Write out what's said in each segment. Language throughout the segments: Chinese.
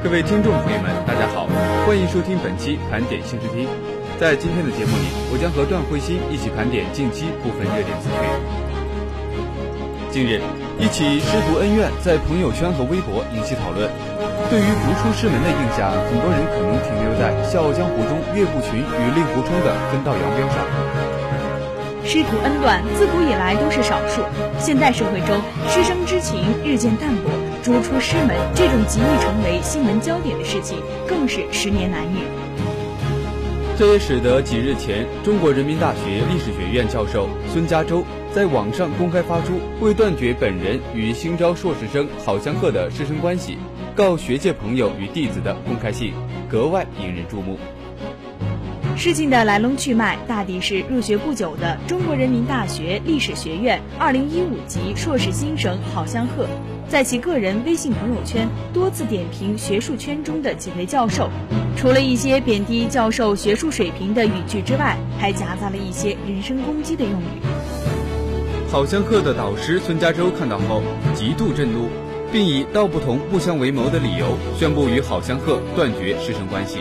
各位听众朋友们，大家好，欢迎收听本期盘点新视听。在今天的节目里，我将和段慧欣一起盘点近期部分热点资讯。近日，一起师徒恩怨在朋友圈和微博引起讨论。对于逐出师门的印象，很多人可能停留在《笑傲江湖》中岳不群与令狐冲的分道扬镳上。师徒恩断自古以来都是少数，现代社会中师生之情日渐淡薄，逐出师门这种极易成为新闻焦点的事情，更是十年难遇。这也使得几日前，中国人民大学历史学院教授孙家洲在网上公开发出为断绝本人与新招硕士生郝相鹤的师生关系，告学界朋友与弟子的公开信，格外引人注目。事情的来龙去脉，大抵是入学不久的中国人民大学历史学院2015级硕士新生郝香鹤，在其个人微信朋友圈多次点评学术圈中的几位教授，除了一些贬低教授学术水平的语句之外，还夹杂了一些人身攻击的用语。郝香鹤的导师孙家洲看到后极度震怒，并以道不同不相为谋的理由，宣布与郝香鹤断绝师生关系。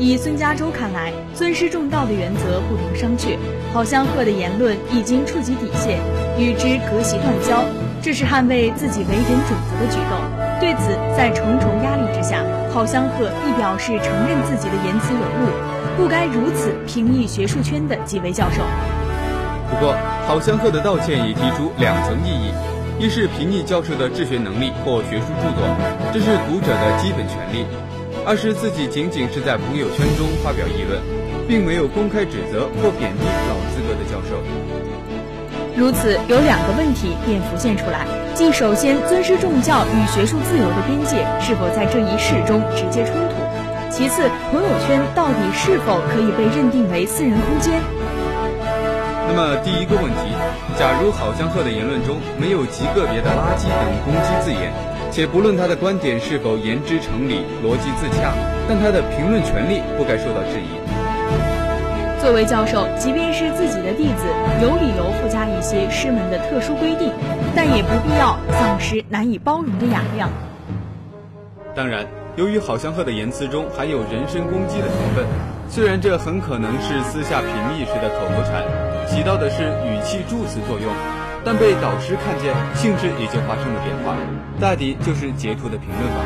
以孙家洲看来，尊师重道的原则不容商榷。郝香鹤的言论已经触及底线，与之隔席断交，这是捍卫自己为人准则的举动。对此，在重重压力之下，郝香鹤亦表示承认自己的言辞有误，不该如此评议学术圈的几位教授。不过，郝香鹤的道歉也提出两层意义：一是评议教授的治学能力或学术著作，这是读者的基本权利。二是自己仅仅是在朋友圈中发表议论，并没有公开指责或贬低老资格的教授。如此，有两个问题便浮现出来：即首先，尊师重教与学术自由的边界是否在这一事中直接冲突；其次，朋友圈到底是否可以被认定为私人空间？那么，第一个问题，假如郝江鹤的言论中没有极个别的垃圾等攻击字眼。且不论他的观点是否言之成理、逻辑自洽，但他的评论权利不该受到质疑。作为教授，即便是自己的弟子，有理由附加一些师门的特殊规定，但也不必要丧失难以包容的雅量。当然，由于郝香鹤的言辞中含有人身攻击的成分，虽然这很可能是私下评议时的口头禅，起到的是语气助词作用。但被导师看见，性质已经发生了变化，大抵就是截图的评论吧。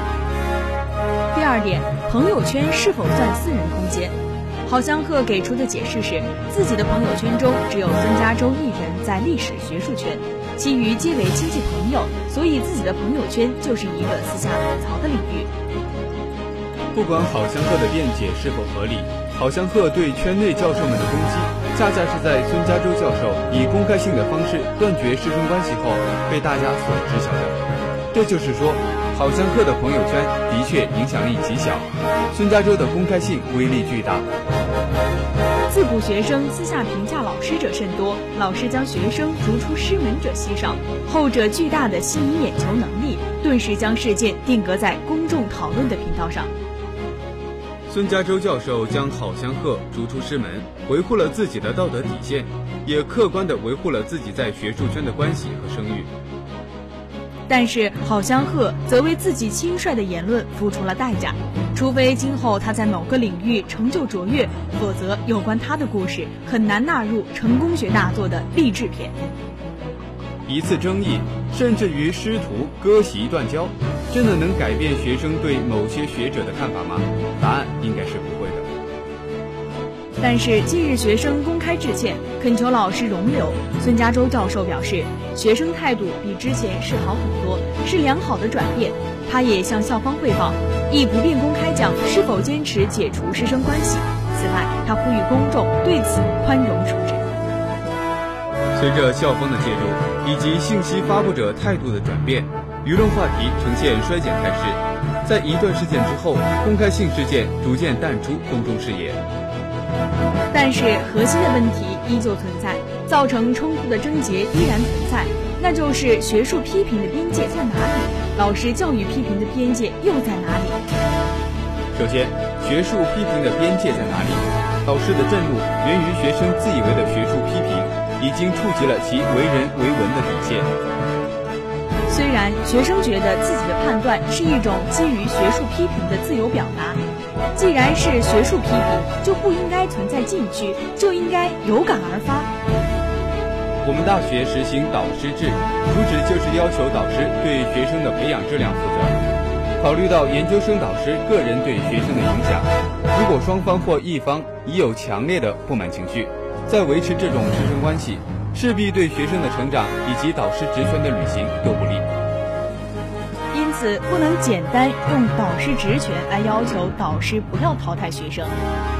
第二点，朋友圈是否算私人空间？郝香鹤给出的解释是，自己的朋友圈中只有孙家洲一人在历史学术圈，其余皆为亲戚朋友，所以自己的朋友圈就是一个私下吐槽的领域。不管郝香鹤的辩解是否合理，郝香鹤对圈内教授们的攻击。恰恰是在孙家洲教授以公开性的方式断绝师生关系后，被大家所知晓的。这就是说，郝香鹤的朋友圈的确影响力极小，孙家洲的公开性威力巨大。自古学生私下评价老师者甚多，老师将学生逐出师门者稀少，后者巨大的吸引眼球能力，顿时将事件定格在公众讨论的频道上。孙家洲教授将郝香鹤逐出师门，维护了自己的道德底线，也客观地维护了自己在学术圈的关系和声誉。但是郝香鹤则为自己轻率的言论付出了代价，除非今后他在某个领域成就卓越，否则有关他的故事很难纳入成功学大作的励志片。一次争议，甚至于师徒割席断交。真的能改变学生对某些学者的看法吗？答案应该是不会的。但是近日学生公开致歉，恳求老师容留。孙家洲教授表示，学生态度比之前是好很多，是良好的转变。他也向校方汇报，亦不便公开讲是否坚持解除师生关系。此外，他呼吁公众对此宽容处置。随着校方的介入以及信息发布者态度的转变，舆论话题呈现衰减态势。在一段事件之后，公开性事件逐渐淡出公众视野。但是核心的问题依旧存在，造成冲突的症结依然存在，那就是学术批评的边界在哪里？老师教育批评的边界又在哪里？首先，学术批评的边界在哪里？导师的震怒源于学生自以为的学术批经触及了其为人为文的底线。虽然学生觉得自己的判断是一种基于学术批评的自由表达，既然是学术批评，就不应该存在禁区，就应该有感而发。我们大学实行导师制，主旨就是要求导师对学生的培养质量负责。考虑到研究生导师个人对学生的影响，如果双方或一方已有强烈的不满情绪，在维持这种师生关系，势必对学生的成长以及导师职权的履行都不利。因此，不能简单用导师职权来要求导师不要淘汰学生，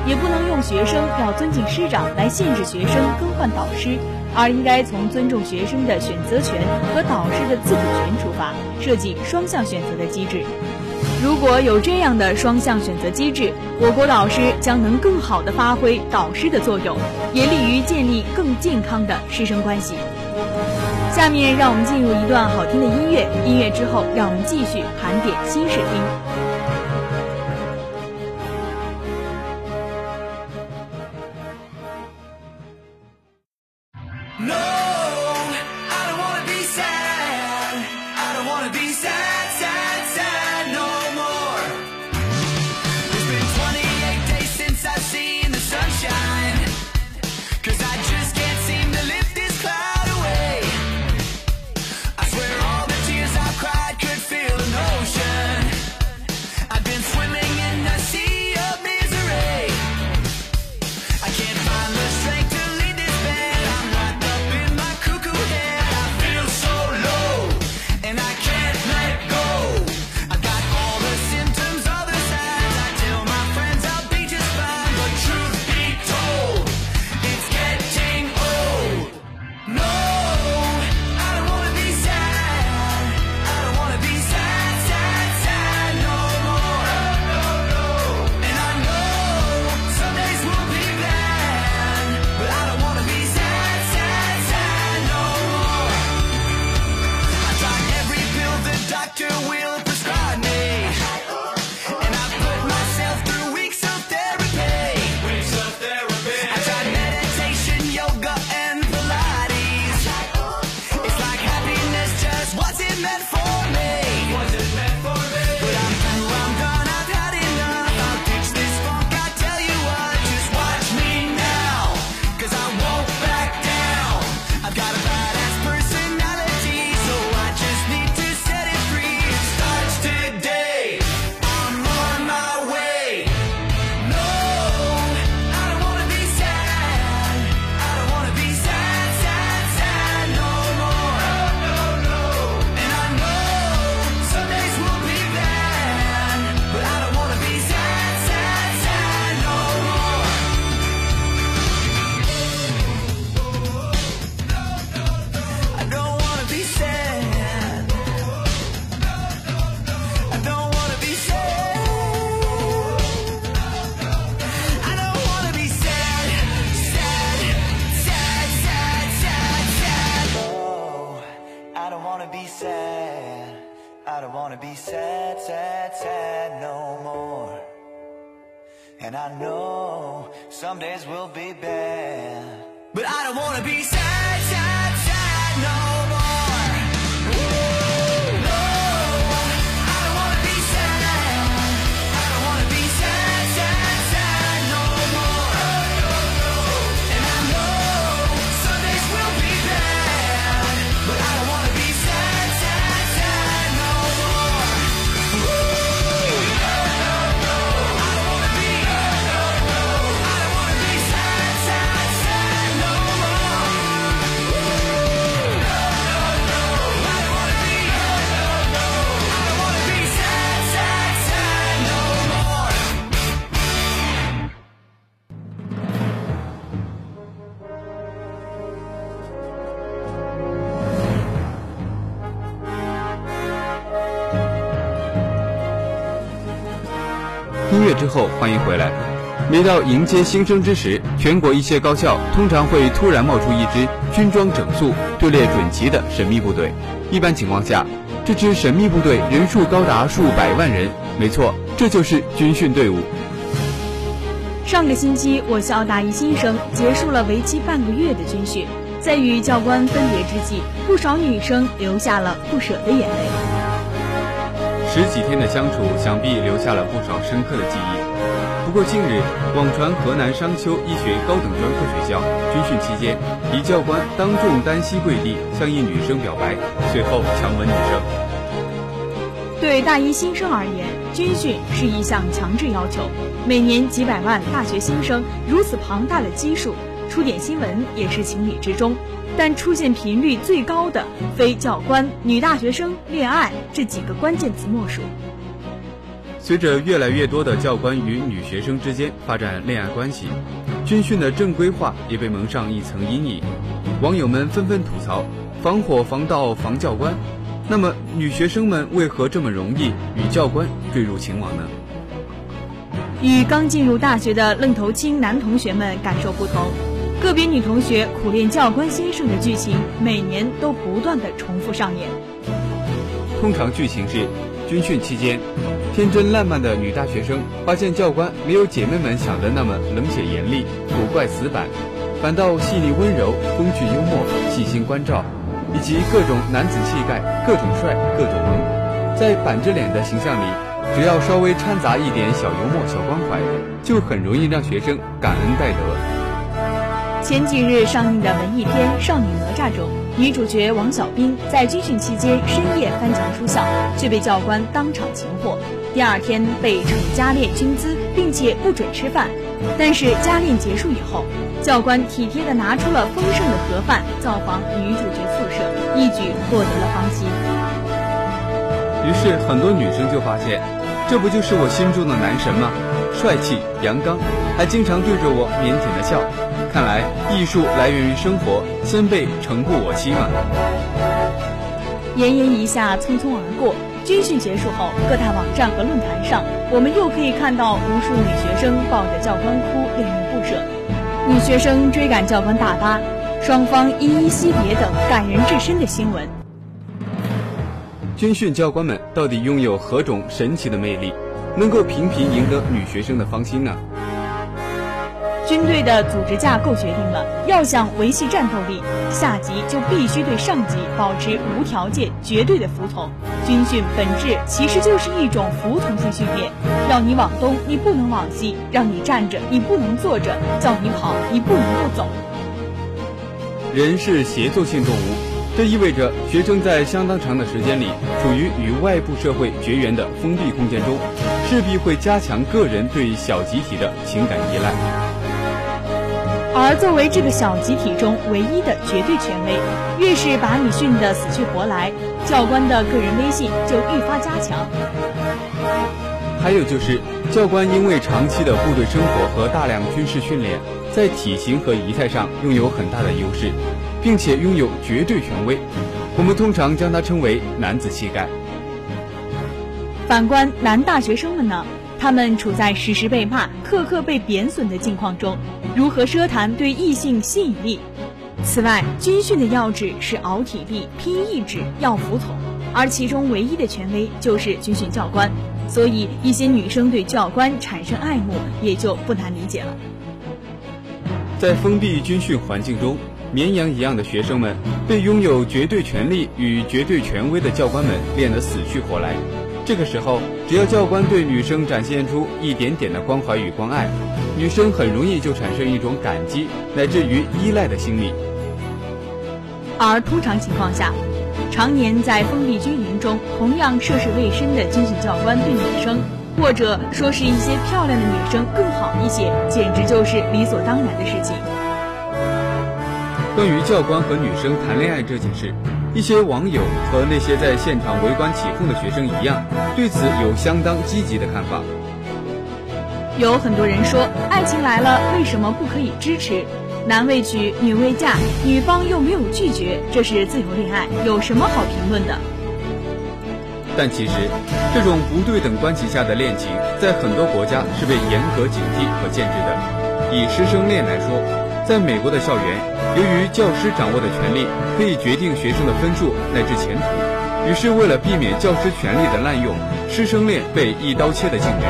也不能用学生要尊敬师长来限制学生更换导师，而应该从尊重学生的选择权和导师的自主权出发，设计双向选择的机制。如果有这样的双向选择机制，我国老师将能更好地发挥导师的作用，也利于建立更健康的师生关系。下面让我们进入一段好听的音乐，音乐之后，让我们继续盘点新视听。some days will be bad. But I don't wanna be sad. 后，欢迎回来。每到迎接新生之时，全国一些高校通常会突然冒出一支军装整肃、队列整齐的神秘部队。一般情况下，这支神秘部队人数高达数百万人。没错，这就是军训队伍。上个星期，我校大一新生结束了为期半个月的军训，在与教官分别之际，不少女生流下了不舍的眼泪。十几天的相处，想必留下了不少深刻的记忆。不过近日，网传河南商丘医学高等专科学校军训期间，一教官当众单膝跪地向一女生表白，随后强吻女生。对大一新生而言，军训是一项强制要求。每年几百万大学新生如此庞大的基数，出点新闻也是情理之中。但出现频率最高的，非教官、女大学生、恋爱这几个关键词莫属。随着越来越多的教官与女学生之间发展恋爱关系，军训的正规化也被蒙上一层阴影。网友们纷纷吐槽：防火防盗防教官。那么，女学生们为何这么容易与教官坠入情网呢？与刚进入大学的愣头青男同学们感受不同，个别女同学苦恋教官先生的剧情每年都不断的重复上演。通常剧情是，军训期间，天真烂漫的女大学生发现教官没有姐妹们想的那么冷血严厉、古怪死板，反倒细腻温柔、风趣幽默、细心关照，以及各种男子气概、各种帅、各种萌，在板着脸的形象里。只要稍微掺杂一点小幽默、小关怀，就很容易让学生感恩戴德。前几日上映的文艺片《少女哪吒》中，女主角王小兵在军训期间深夜翻墙出校，却被教官当场擒获。第二天被惩加练军姿，并且不准吃饭。但是加练结束以后，教官体贴地拿出了丰盛的盒饭，造访女主角宿舍，一举获得了芳心。于是很多女生就发现。这不就是我心中的男神吗？帅气阳刚，还经常对着我腼腆的笑。看来艺术来源于生活，先辈诚不我欺嘛。炎炎一夏匆匆而过，军训结束后，各大网站和论坛上，我们又可以看到无数女学生抱着教官哭，恋恋不舍；女学生追赶教官大巴，双方依依惜别等感人至深的新闻。军训教官们到底拥有何种神奇的魅力，能够频频赢得女学生的芳心呢？军队的组织架构决定了，要想维系战斗力，下级就必须对上级保持无条件、绝对的服从。军训本质其实就是一种服从性训练，要你往东，你不能往西；让你站着，你不能坐着；叫你跑，你不能不走。人是协作性动物。这意味着学生在相当长的时间里处于与外部社会绝缘的封闭空间中，势必会加强个人对小集体的情感依赖。而作为这个小集体中唯一的绝对权威，越是把你训得死去活来，教官的个人威信就愈发加强。还有就是，教官因为长期的部队生活和大量军事训练，在体型和仪态上拥有很大的优势。并且拥有绝对权威，我们通常将它称为男子气概。反观男大学生们呢？他们处在时时被骂、刻刻被贬损的境况中，如何奢谈对异性吸引力？此外，军训的要旨是熬体力、拼意志、要服从，而其中唯一的权威就是军训教官，所以一些女生对教官产生爱慕也就不难理解了。在封闭军训环境中。绵羊一样的学生们被拥有绝对权力与绝对权威的教官们练得死去活来。这个时候，只要教官对女生展现出一点点的关怀与关爱，女生很容易就产生一种感激乃至于依赖的心理。而通常情况下，常年在封闭军营中同样涉世未深的军训教官对女生，或者说是一些漂亮的女生更好一些，简直就是理所当然的事情。关于教官和女生谈恋爱这件事，一些网友和那些在现场围观起哄的学生一样，对此有相当积极的看法。有很多人说，爱情来了为什么不可以支持？男未娶，女未嫁，女方又没有拒绝，这是自由恋爱，有什么好评论的？但其实，这种不对等关系下的恋情，在很多国家是被严格警惕和限制的。以师生恋来说，在美国的校园，由于教师掌握的权力可以决定学生的分数乃至前途，于是为了避免教师权力的滥用，师生恋被一刀切的禁止。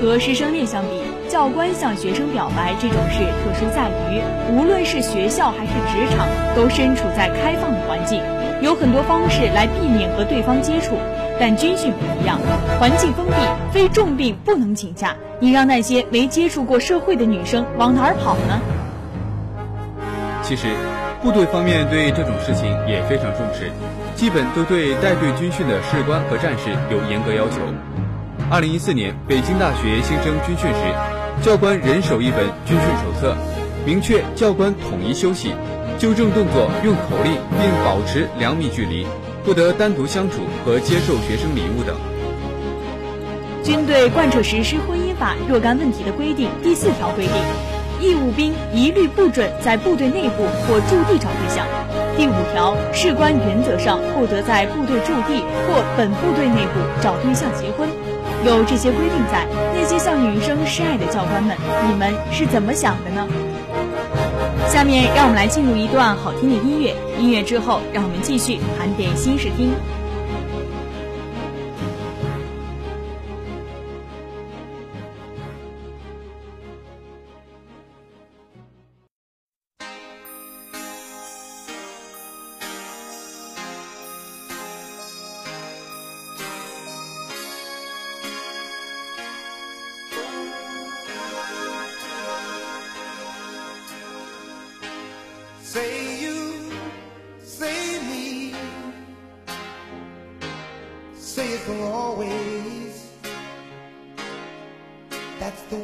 和师生恋相比，教官向学生表白这种事特殊在于，无论是学校还是职场，都身处在开放的环境。有很多方式来避免和对方接触，但军训不一样，环境封闭，非重病不能请假。你让那些没接触过社会的女生往哪儿跑呢？其实，部队方面对这种事情也非常重视，基本都对带队军训的士官和战士有严格要求。二零一四年北京大学新生军训时，教官人手一本军训手册，明确教官统一休息。纠正动作用口令，并保持两米距离，不得单独相处和接受学生礼物等。军队贯彻实施婚姻法若干问题的规定第四条规定，义务兵一律不准在部队内部或驻地找对象。第五条，士官原则上不得在部队驻地或本部队内部找对象结婚。有这些规定在，那些向女生示爱的教官们，你们是怎么想的呢？下面让我们来进入一段好听的音乐，音乐之后，让我们继续盘点新视听。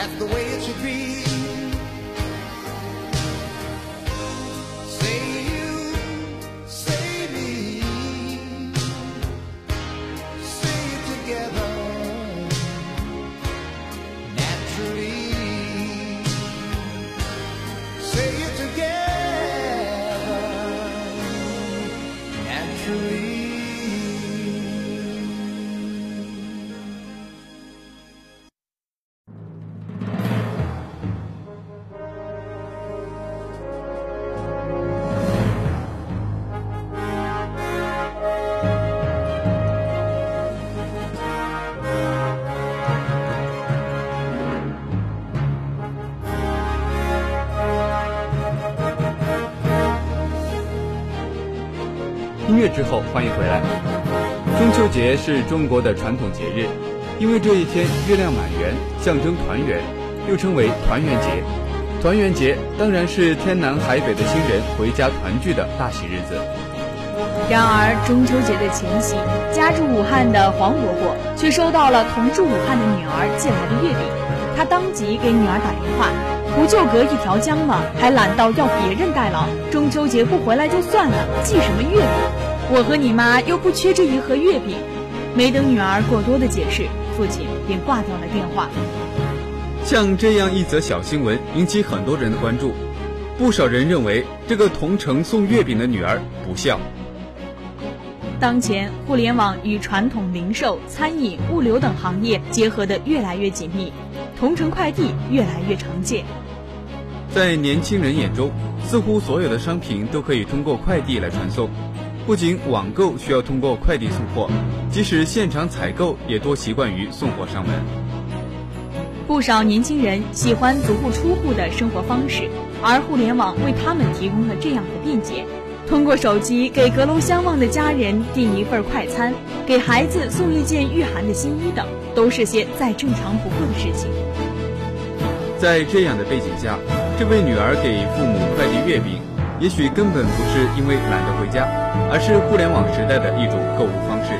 That's the way it should be. 音乐之后，欢迎回来。中秋节是中国的传统节日，因为这一天月亮满圆，象征团圆，又称为团圆节。团圆节当然是天南海北的亲人回家团聚的大喜日子。然而，中秋节的前夕，家住武汉的黄伯伯却收到了同住武汉的女儿寄来的月饼。他当即给女儿打电话，不就隔一条江吗？还懒到要别人代劳。中秋节不回来就算了，寄什么月饼？我和你妈又不缺这一盒月饼。没等女儿过多的解释，父亲便挂掉了电话。像这样一则小新闻引起很多人的关注，不少人认为这个同城送月饼的女儿不孝。当前，互联网与传统零售、餐饮、物流等行业结合的越来越紧密，同城快递越来越常见。在年轻人眼中，似乎所有的商品都可以通过快递来传送。不仅网购需要通过快递送货，即使现场采购也多习惯于送货上门。不少年轻人喜欢足不出户的生活方式，而互联网为他们提供了这样的便捷。通过手机给隔楼相望的家人订一份快餐，给孩子送一件御寒的新衣等，都是些再正常不过的事情。在这样的背景下，这位女儿给父母快递月饼，也许根本不是因为懒得回家，而是互联网时代的一种购物方式。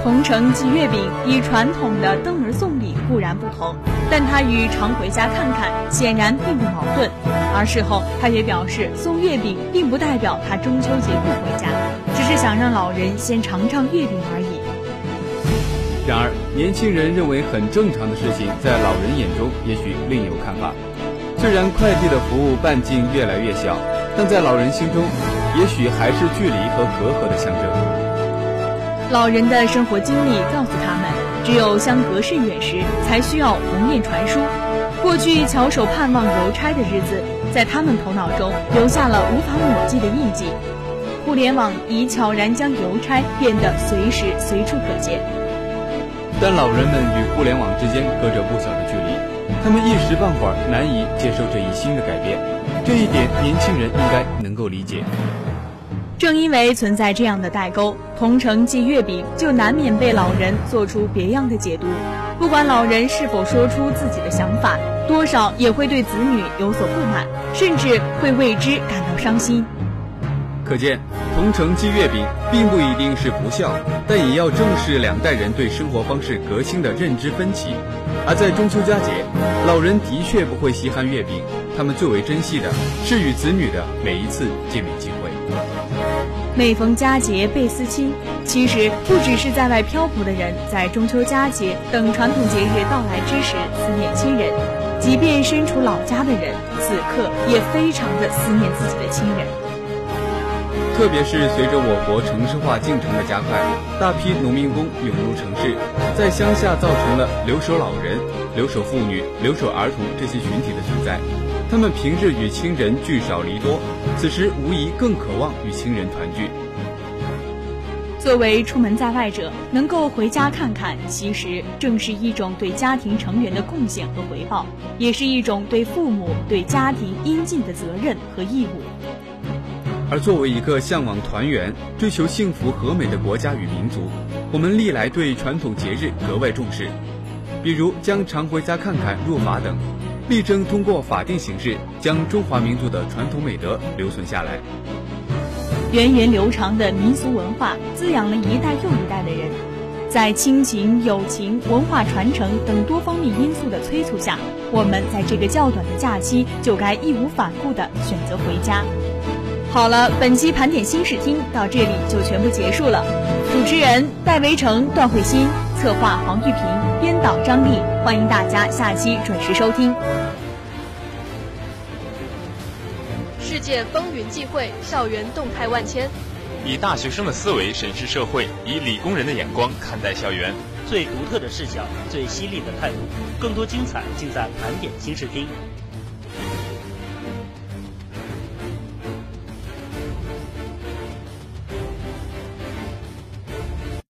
同城寄月饼与传统的登门送礼固然不同，但它与常回家看看显然并不矛盾。而事后，他也表示，送月饼并不代表他中秋节不回家，只是想让老人先尝尝月饼而已。然而，年轻人认为很正常的事情，在老人眼中也许另有看法。虽然快递的服务半径越来越小，但在老人心中，也许还是距离和隔阂的象征。老人的生活经历告诉他们，只有相隔甚远时，才需要鸿雁传书。过去翘首盼望邮差的日子，在他们头脑中留下了无法抹记的印记。互联网已悄然将邮差变得随时随处可见。但老人们与互联网之间隔着不小的距离，他们一时半会儿难以接受这一新的改变。这一点，年轻人应该能够理解。正因为存在这样的代沟，同城寄月饼就难免被老人做出别样的解读。不管老人是否说出自己的想法，多少也会对子女有所不满，甚至会为之感到伤心。可见，同城寄月饼并不一定是不孝，但也要正视两代人对生活方式革新的认知分歧。而在中秋佳节，老人的确不会稀罕月饼，他们最为珍惜的是与子女的每一次见面机会。每逢佳节倍思亲，其实不只是在外漂泊的人在中秋佳节等传统节日到来之时思念亲人，即便身处老家的人，此刻也非常的思念自己的亲人。特别是随着我国城市化进程的加快，大批农民工涌入城市，在乡下造成了留守老人、留守妇女、留守儿童这些群体的存在。他们平日与亲人聚少离多，此时无疑更渴望与亲人团聚。作为出门在外者，能够回家看看，其实正是一种对家庭成员的贡献和回报，也是一种对父母、对家庭应尽的责任和义务。而作为一个向往团圆、追求幸福和美的国家与民族，我们历来对传统节日格外重视，比如将常回家看看入法等，力争通过法定形式将中华民族的传统美德留存下来。源远流长的民俗文化滋养了一代又一代的人，在亲情、友情、文化传承等多方面因素的催促下，我们在这个较短的假期就该义无反顾地选择回家。好了，本期盘点新视听到这里就全部结束了。主持人戴维成、段慧欣，策划黄玉平，编导张丽，欢迎大家下期准时收听。世界风云际会，校园动态万千。以大学生的思维审视社会，以理工人的眼光看待校园，最独特的视角，最犀利的态度，更多精彩尽在盘点新视听。